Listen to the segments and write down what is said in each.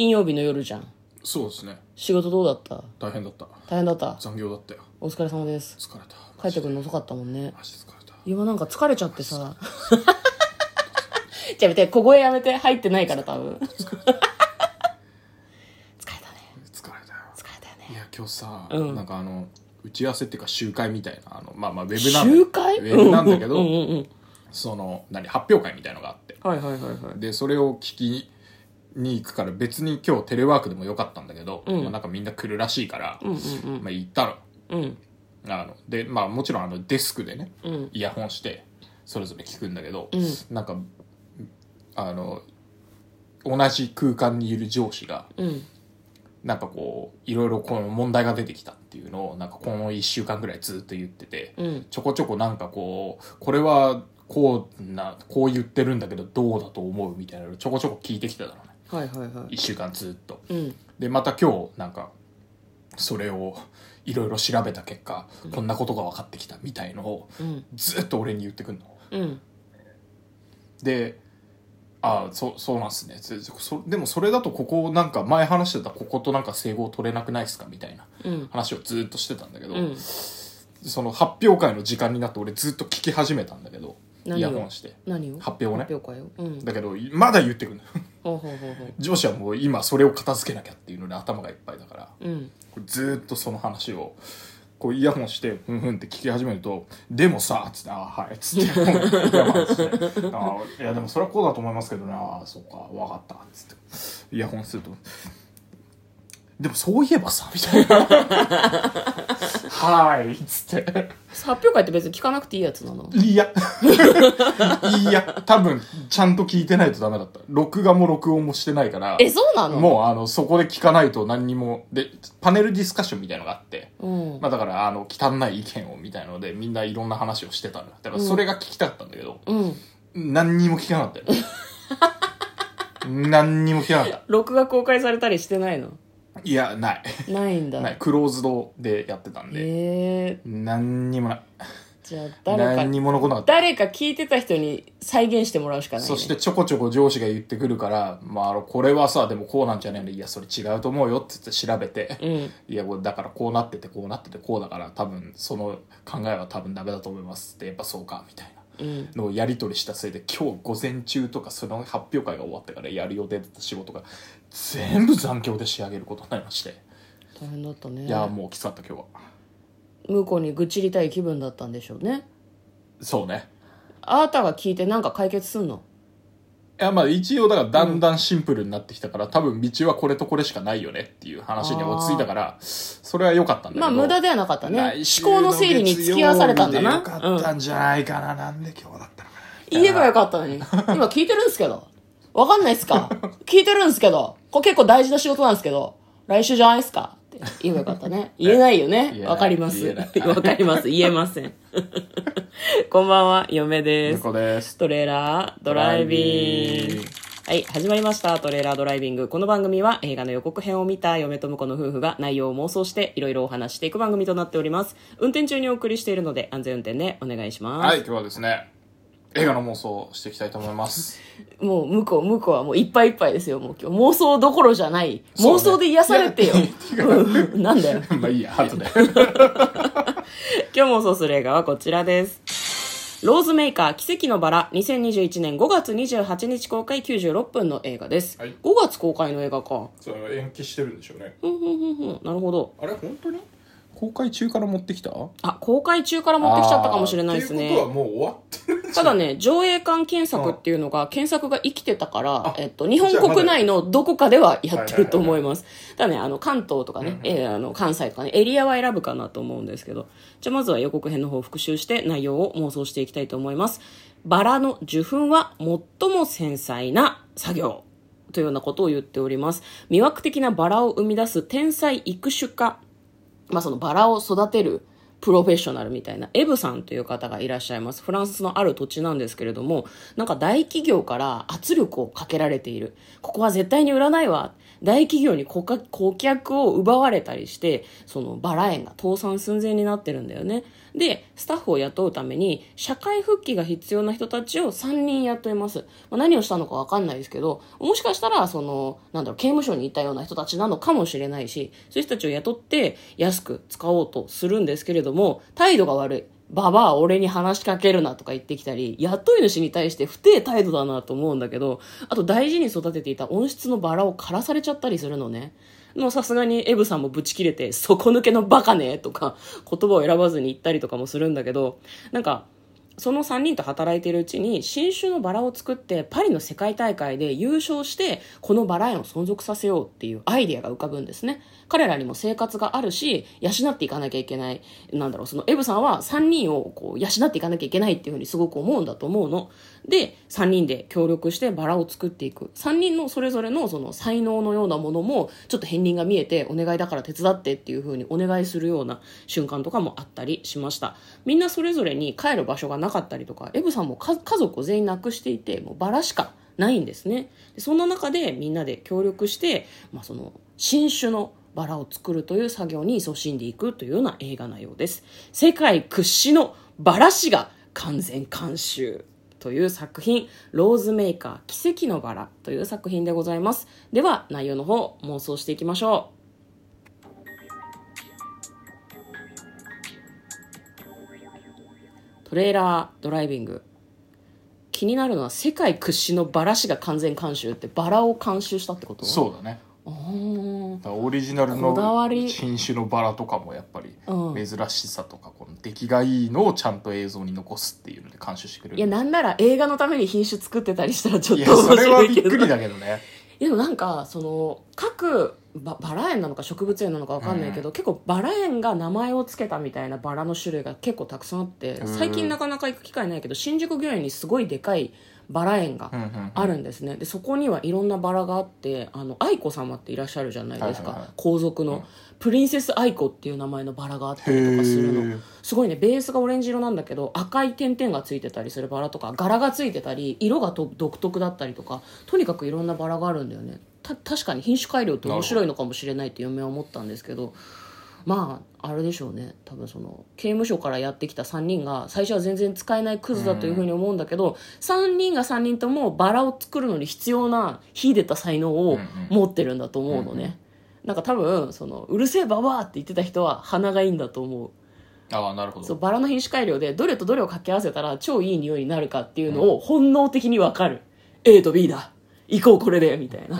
金曜日の夜じゃん。そうですね。仕事どうだった？大変だった。大変だった？残業だったよ。お疲れ様です。疲れた。帰ってくるの遅かったもんね。マジ疲れた。今なんか疲れちゃってさ。じゃあ見て小声やめて。入ってないから多分。疲れた。ね。疲れたよ。疲れたよね。いや今日さ、うん。なんかあの打ち合わせっていうか集会みたいなあのまあまあウェブなんだ集会？ウェブなんだけど、うんうんうん。その何発表会みたいのがあって。はいはいはいはい。でそれを聞きに行くから別に今日テレワークでもよかったんだけど、うん。まあ、なんかみんな来るらしいから、うんうんまあ、行ったの。うん。あのでまあもちろんあのデスクでねうん。イヤホンしてそれぞれ聞くんだけど、うん。なんかあの同じ空間にいる上司がうん。なんかこういろいろこの問題が出てきたっていうのをなんかこの1週間ぐらいずっと言ってて、うん。ちょこちょこなんかこうこれはこうなこう言ってるんだけどどうだと思うみたいなのをちょこちょこ聞いてきてたのねはいはいはい。1週間ずっと。うん。でまた今日なんかそれをいろいろ調べた結果、こんなことが分かってきたみたいのをうん。ずっと俺に言ってくんの。うん。でああそそうなんすね。でもそれだとここなんか前話してたこことなんか整合取れなくないっすかみたいなうん。話をずっとしてたんだけど、うん。その発表会の時間になって俺ずっと聞き始めたんだけどイヤホンして。何を？発表をね。発表会を？うん。だけどまだ言ってくる上司はもう今それを片付けなきゃっていうので頭がいっぱいだから。うん。ずーっとその話をこうイヤホンしてふんふんって聞き始めると「でもさ」っつって「ああはい」っつってイヤホンして「ああいやでもそれはこうだと思いますけどねああそうか分かった」っつって。イヤホンすると「でもそういえばさ」みたいな「はい」っつって。発表会って別に聞かなくていいやつなの？いや。いや。多分ちゃんと聞いてないとダメだった。録画も録音もしてないからえそうなの？もうあのそこで聞かないと何にもでパネルディスカッションみたいのがあってうん。まあだから、あの、汚い意見をみたいので、みんないろんな話をしてたのよ。だからそれが聞きたかったんだけど、うん。何にも聞かなかった。よ。何にも聞かなかった。録画公開されたりしてないの？いや、ない。ないんだ ない。クローズドでやってたんで、ええ何にもない。じゃあ誰か何にも残らなかった。誰か聞いてた人に再現してもらうしかない、ね、そしてちょこちょこ上司が言ってくるから、まあ、あの、これはさ、でもこうなんじゃねえの？いや、それ違うと思うよって言って調べて、うんいや、これだからこうなってて、こうなってて、こうだから、多分、その考えは多分ダメだと思いますって、やっぱそうか、みたいな。うんのをやり取りしたせいで今日午前中とかその発表会が終わってからやる予定だった仕事が全部残業で仕上げることになりまして、大変だったね。いやもうきつかった今日は。向こうに愚痴りたい気分だったんでしょうね。そうね。あなたが聞いてなんか解決すんの？いやまあ一応だからだんだんシンプルになってきたから、多分道はこれとこれしかないよねっていう話に落ち着いたからそれは良かったんだけど。まあ無駄ではなかったね思考の整理に付き合わされたんだな。月曜日でよかったん。じゃないかな、なんで今日だったのか言えばよかったのに。今聞いてるんですけど。わかんないっすか？聞いてるんですけど。これ結構大事な仕事なんですけど。来週じゃないっすか？って言えばよかったね言えないよねわかります わかります言えません こんばんは嫁で向すですトレーラードライビング。はい、始まりました。トレーラードライビング。この番組は映画の予告編を見た嫁と婿の夫婦が内容を妄想していろいろお話していく番組となっております。運転中にお送りしているので安全運転でお願いします。はい今日はですね映画の妄想をしていきたいと思いますもう向こう、向こうはもういっぱいいっぱいですよ。もう今日妄想どころじゃない。妄想で癒されてよ。うんなんだよ。まあいいや後で 今日妄想する映画はこちらです。ローズメーカー奇跡のバラ2021年5月28日公開96分の映画です。はい5月公開の映画か。それ延期してるんでしょうねふんふんふんふん。なるほど。あれ本当に？公開中から持ってきた？あ、公開中から持ってきちゃったかもしれないですねっていう。ことはもう終わってる ただね、上映館検索っていうのが、検索が生きてたからあ、えっと、日本国内のどこかではやってると思います。ただね、あの、関東とかね、えーあの、関西とかね、エリアは選ぶかなと思うんですけど。じゃあまずは予告編の方を復習して内容を妄想していきたいと思います。バラの受粉は最も繊細な作業。というようなことを言っております。魅惑的なバラを生み出す天才育種家。まあそのバラを育てるプロフェッショナルみたいなエブさんという方がいらっしゃいます。フランスのある土地なんですけれども、なんか大企業から圧力をかけられている。ここは絶対に売らないわ。大企業に顧客を奪われたりして、そのバラ園が倒産寸前になってるんだよね。で、スタッフを雇うために、社会復帰が必要な人たちを3人雇います。まあ、何をしたのかわかんないですけど、もしかしたら、その、なんだろう、刑務所に行ったような人たちなのかもしれないし、そういう人たちを雇って安く使おうとするんですけれども、態度が悪い。ババア俺に話しかけるなとか言ってきたり、雇い主に対して不定態度だなと思うんだけど、あと大事に育てていた温室のバラを枯らされちゃったりするのね。もうさすがにエブさんもブチ切れて、底抜けのバカねとか、言葉を選ばずに言ったりとかもするんだけど、なんか、その3人と働いているうちに新種のバラを作ってパリの世界大会で優勝してこのバラ園を存続させようっていうアイデアが浮かぶんですね彼らにも生活があるし養っていかなきゃいけない。なんだろうそのエブさんは3人をこう養っていかなきゃいけないっていうふうにすごく思うんだと思うの。で3人で協力してバラを作っていく。3人のそれぞれのその才能のようなものもちょっと片鱗が見えてお願いだから手伝ってっていうふうにお願いするような瞬間とかもあったりしました。みんなそれぞれに帰る場所がなかったりとかエブさんも家族を全員亡くしていてもうバラしかないんですね。そんな中でみんなで協力して、まあ、その新種のバラを作るという作業に勤しんでいくというような映画内容です世界屈指のバラ師が完全監修という作品、ローズメーカー奇跡のバラという作品でございます。では、内容の方、妄想していきましょう。トレーラードライビング。気になるのは世界屈指のバラ師が完全監修ってバラを監修したってこと？そうだねオリジナルの品種のバラとかもやっぱり珍しさとかこの出来がいいのをちゃんと映像に残すっていうので監修してくれるいやなんなら映画のために品種作ってたりしたらちょっと面白いけど。それはびっくりだけどね。でもなんかその各ババラ園なのか植物園なのか分かんないけど、うん、結構バラ園が名前を付けたみたいなバラの種類が結構たくさんあって最近なかなか行く機会ないけど新宿御苑にすごいでかいバラ園があるんですね、でそこにはいろんなバラがあってあの愛子様っていらっしゃるじゃないですか、皇族の、うん、プリンセス愛子っていう名前のバラがあったりとかするの。すごいね。ベースがオレンジ色なんだけど赤い点々がついてたりするバラとか柄がついてたり色が独特だったりとかとにかくいろんなバラがあるんだよね。た確かに品種改良って面白いのかもしれないって嫁は思ったんですけどまああれでしょうね。多分その刑務所からやってきた3人が最初は全然使えないクズだというふうに思うんだけど、うん、3人が3人ともバラを作るのに必要な秀でた才能を持ってるんだと思うのね、なんか多分そのうるせえババアって言ってた人は鼻がいいんだと思う。ああなるほど。そうバラの品種改良でどれとどれを掛け合わせたら超いい匂いになるかっていうのを本能的に分かる、うん、A と B だ行こうこれでみたいな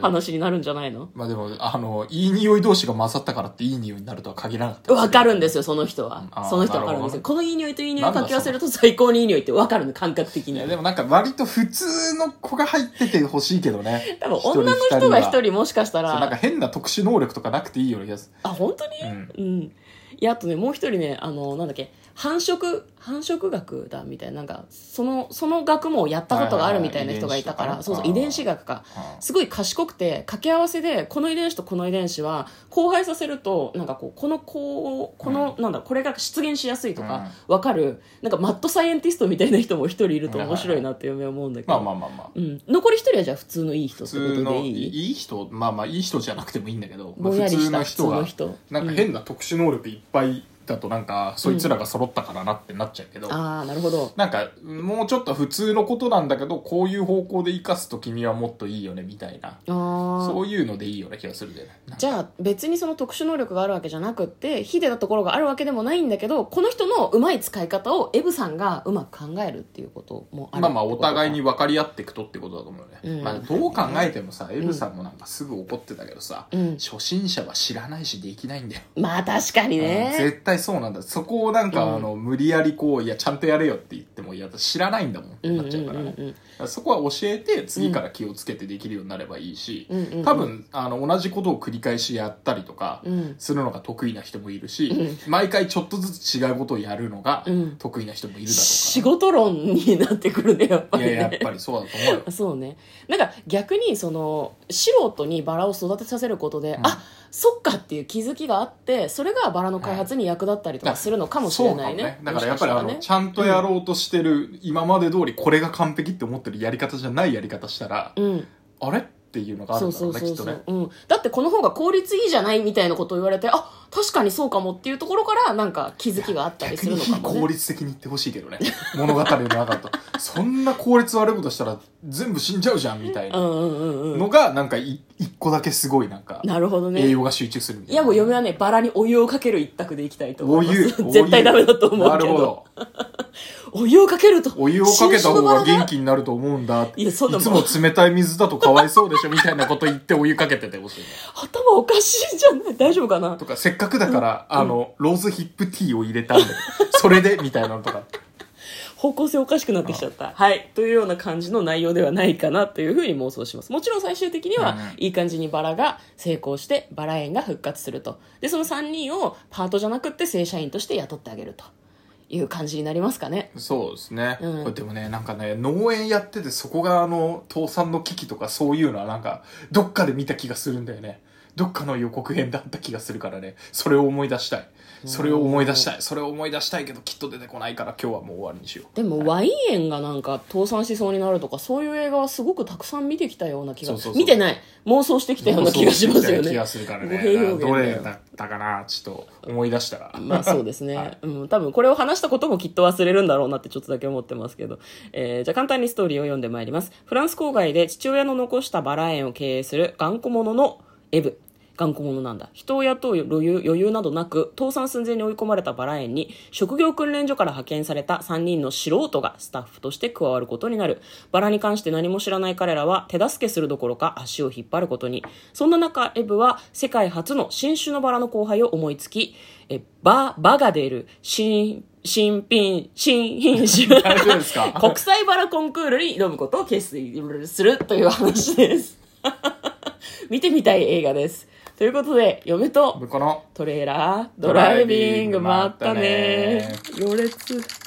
話になるんじゃないの？まあでもあのいい匂い同士が混ざったからっていい匂いになるとは限らなかった。わかるんですよその人は。その人は分かるんですよ。このいい匂いといい匂い掛け合わせると最高にいい匂いって分かるの感覚的にでもなんか割と普通の子が入っててほしいけどね。多分女の人が一人もしかしたら。なんか変な特殊能力とかなくていいような気がする。あ本当に？うん、うん、いやあとねもう一人ねあのなんだっけ繁殖繁殖学だみたいななんかそのその学もやったことがあるみたいな人がいたから、はいはい、そうそう遺伝子学かすごい賢くて掛け合わせでこの遺伝子とこの遺伝子は交配させるとなんかこうこのこうこの、うん、なんだこれが出現しやすいとか分かる、うん、なんかマッドサイエンティストみたいな人も一人いると面白いなって嫁は思うんだけど、まあまあまあまあ、うん、残り一人はじゃあ普通のいい人ってことでいい？いい人まあまあいい人じゃなくてもいいんだけど、まあ、普通の人がなんか変な特殊能力いっぱいだとなんかそいつらが揃ったからなってなっちゃうけど、ああなるほど。なんかもうちょっと普通のことなんだけどこういう方向で生かすと君はもっといいよねみたいな。そういうのでいいような気がするで、ね、じゃあ別にその特殊能力があるわけじゃなくって秀でたところがあるわけでもないんだけどこの人のうまい使い方をエブさんがうまく考えるっていうこともあるまあまあお互いに分かり合っていくとってことだと思うね、うん、まあ、どう考えてもさ、エブさんもなんかすぐ怒ってたけどさ、うん、初心者は知らないしできないんだよ。まあ確かにね、絶対そうなんだ。そここをなんか、あの無理やりこういやちゃんとやれよって言ってもいや知らないんだもん。なっちゃうから。ね、そこは教えて次から気をつけてできるようになればいいし、多分あの同じことを繰り返しやったりとかするのが得意な人もいるし、毎回ちょっとずつ違うことをやるのが得意な人もいるだろうか。ら、仕事論になってくるねやっぱり、ね、いややっぱりそうだと思うよ。そうね。なんか逆にその素人にバラを育てさせることで、うん、あそっかっていう気づきがあってそれがバラの開発に役立ったりとかするのかもしれないね、はい、ね。だからやっぱりあの、ね、ちゃんとやろうとしてる、うん、今まで通りこれが完璧って思ってるやり方じゃないやり方したら、うん、あれ？っていうのがあるそんだろうねきっとね。うん、だってこの方が効率いいじゃないみたいなことを言われてあ確かにそうかもっていうところからなんか気づきがあったりするのかも、ね、効率的に言ってほしいけどね。物語の中と。そんな効率悪いことしたら全部死んじゃうじゃんみたいなのがなんかい一個だけすごいなんかなるほどね。栄養が集中するみたいな。いやもう嫁はねバラにお湯をかける一択でいきたいと思おいます。湯。絶対ダメだと思うけど。なるほどお湯をかけると。お湯をかけた方が元気気になると思うんだ。いやそんなもん。いつも冷たい水だとかわいそうでしょみたいなこと言ってお湯かけててほしいね頭おかしいじゃん大丈夫かな？とかせっかくだから、あのローズヒップティーを入れたんでそれでみたいなのとか。方向性おかしくなってきちゃった。はい。というような感じの内容ではないかなというふうに妄想します。もちろん最終的にはうん、いい感じにバラが成功して、バラ園が復活すると。で、その3人をパートじゃなくって正社員として雇ってあげるという感じになりますかね。そうですね、うん。これでもねなんかね農園やっててそこがあの倒産の危機とかそういうのはなんかどっかで見た気がするんだよねどっかの予告編だった気がするからね。それを思い出したい。それを思い出したい。それを思い出したいけどきっと出てこないから今日はもう終わりにしよう。でも、ワイン園がなんか倒産しそうになるとか、そういう映画はすごくたくさん見てきたような気がそうそうそう。見てない。妄想してきたような気がしますよね。気がするからねどれだったかなちょっと思い出したら。まあそうですね。はい。うん、多分これを話したこともきっと忘れるんだろうなってちょっとだけ思ってますけど。えーじゃあ簡単にストーリーを読んでまいります。フランス郊外で父親の残したバラ園を経営する頑固者のエブ。頑固者なんだ。人を雇う余裕余裕などなく、倒産寸前に追い込まれたバラ園に、職業訓練所から派遣された3人の素人がスタッフとして加わることになる。バラに関して何も知らない彼らは手助けするどころか足を引っ張ることに。そんな中、エブは世界初の新種のバラの交配を思いつき、え、バ、バが出る、新、新品、新品種。国際バラコンクールに挑むことを決意するという話です。見てみたい映画です。ということで、嫁とこのトレーラードライビング、まったね。行列。